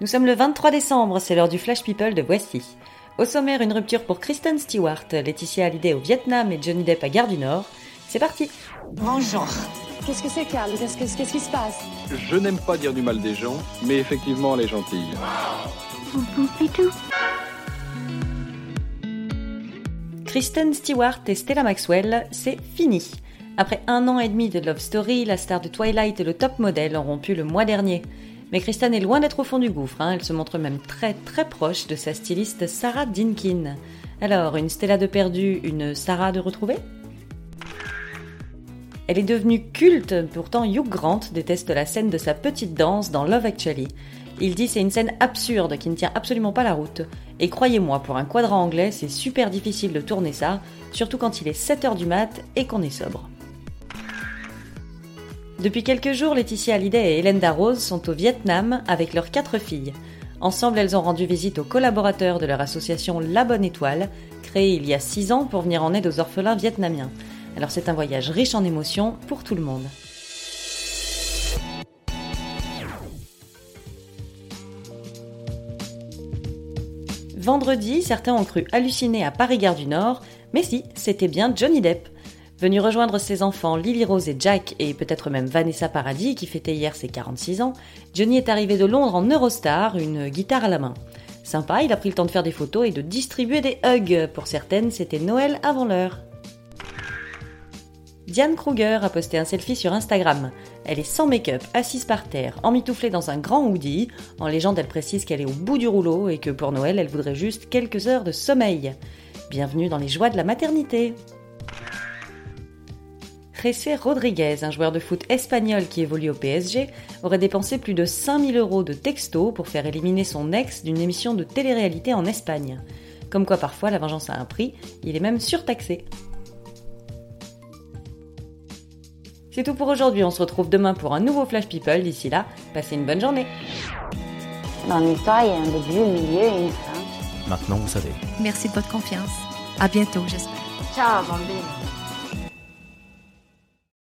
Nous sommes le 23 décembre, c'est l'heure du Flash People de Voici. Au sommaire, une rupture pour Kristen Stewart, Laetitia Hallyday au Vietnam et Johnny Depp à Gare du Nord. C'est parti Bonjour. Qu'est-ce que c'est, Carl Qu'est-ce que- qu'est-ce qui se passe? Je n'aime pas dire du mal des gens, mais effectivement, elle est gentille. Kristen Stewart et Stella Maxwell, c'est fini. Après un an et demi de Love Story, la star de Twilight et le top modèle ont rompu le mois dernier. Mais Kristen est loin d'être au fond du gouffre, hein. elle se montre même très très proche de sa styliste Sarah Dinkin. Alors, une Stella de perdu, une Sarah de retrouvée? Elle est devenue culte, pourtant Hugh Grant déteste la scène de sa petite danse dans Love Actually. Il dit c'est une scène absurde qui ne tient absolument pas la route. Et croyez-moi, pour un quadrant anglais, c'est super difficile de tourner ça, surtout quand il est 7h du mat et qu'on est sobre. Depuis quelques jours, Laetitia Hallyday et Hélène Darroze sont au Vietnam avec leurs quatre filles. Ensemble, elles ont rendu visite aux collaborateurs de leur association La Bonne Étoile, créée il y a 6 ans pour venir en aide aux orphelins vietnamiens. Alors c'est un voyage riche en émotions pour tout le monde. Vendredi, certains ont cru halluciner à Paris-Gare du Nord, mais si, c'était bien Johnny Depp. Venu rejoindre ses enfants Lily Rose et Jack, et peut-être même Vanessa Paradis, qui fêtait hier ses 46 ans, Johnny est arrivé de Londres en Eurostar, une guitare à la main. Sympa, il a pris le temps de faire des photos et de distribuer des hugs. Pour certaines, c'était Noël avant l'heure. Diane Kruger a posté un selfie sur Instagram. Elle est sans make-up, assise par terre, emmitouflée dans un grand hoodie. En légende, elle précise qu'elle est au bout du rouleau et que pour Noël, elle voudrait juste quelques heures de sommeil. Bienvenue dans les joies de la maternité. José Rodriguez, un joueur de foot espagnol qui évolue au PSG, aurait dépensé plus de 5000 euros de texto pour faire éliminer son ex d'une émission de télé-réalité en Espagne. Comme quoi parfois la vengeance a un prix, il est même surtaxé. C'est tout pour aujourd'hui, on se retrouve demain pour un nouveau Flash People. D'ici là, passez une bonne journée. Dans l'histoire, il y a un début, un milieu et une fin. Maintenant, vous savez. Merci de votre confiance. À bientôt, j'espère. Ciao, bambine.